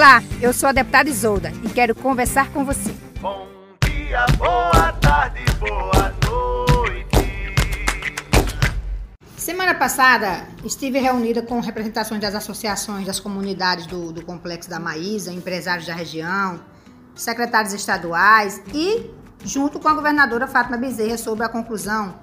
Olá, eu sou a deputada Isolda e quero conversar com você. Bom dia, boa tarde, boa noite. Semana passada estive reunida com representações das associações das comunidades do, do Complexo da Maísa, empresários da região, secretários estaduais e junto com a governadora Fátima Bezerra sobre a conclusão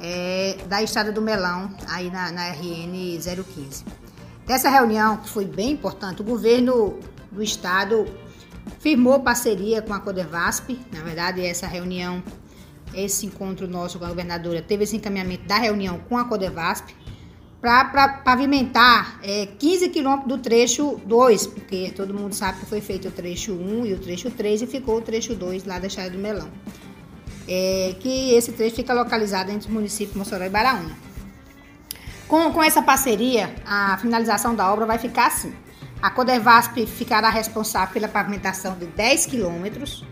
é, da Estrada do Melão aí na, na RN 015. Dessa reunião, que foi bem importante, o governo do estado firmou parceria com a Codevasp. Na verdade, essa reunião, esse encontro nosso com a governadora, teve esse encaminhamento da reunião com a Codevasp para pavimentar é, 15 quilômetros do trecho 2, porque todo mundo sabe que foi feito o trecho 1 e o trecho 3 e ficou o trecho 2 lá da Estrada do Melão. É, que esse trecho fica localizado entre os municípios Mossoró e Baraúna. Com, com essa parceria, a finalização da obra vai ficar assim. A Codevasp ficará responsável pela pavimentação de 10 quilômetros.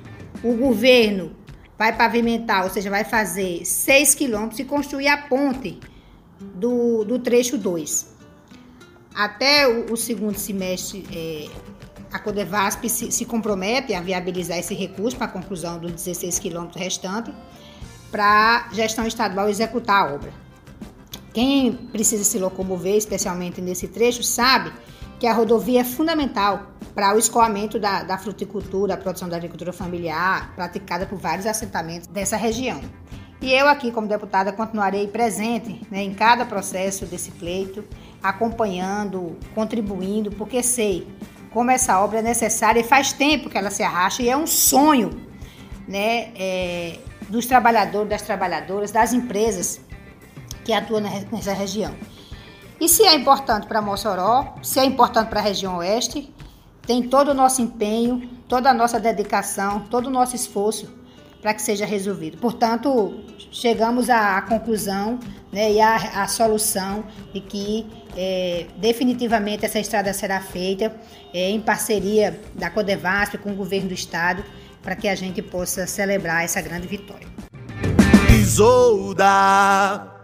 O governo vai pavimentar, ou seja, vai fazer 6 quilômetros e construir a ponte do, do trecho 2. Até o, o segundo semestre, é, a Codevasp se, se, compromete a viabilizar esse recurso para a conclusão dos 16 quilômetros restantes para a gestão estadual executar a obra. Quem precisa se locomover, especialmente nesse trecho, sabe que a rodovia é fundamental para o escoamento da, da fruticultura, a produção da agricultura familiar, praticada por vários assentamentos dessa região. E eu aqui, como deputada, continuarei presente né, em cada processo desse pleito, acompanhando, contribuindo, porque sei como essa obra é necessária e faz tempo que ela se arrasta e é um sonho né, é, dos trabalhadores, das trabalhadoras, das empresas que atua nessa região. E se é importante para Mossoró, se é importante para a região oeste, tem todo o nosso empenho, toda a nossa dedicação, todo o nosso esforço para que seja resolvido. Portanto, chegamos à conclusão né, e à, à, solução de que é, definitivamente essa estrada será feita é, em parceria da Codevasp com o governo do estado para que a gente possa celebrar essa grande vitória. Isolda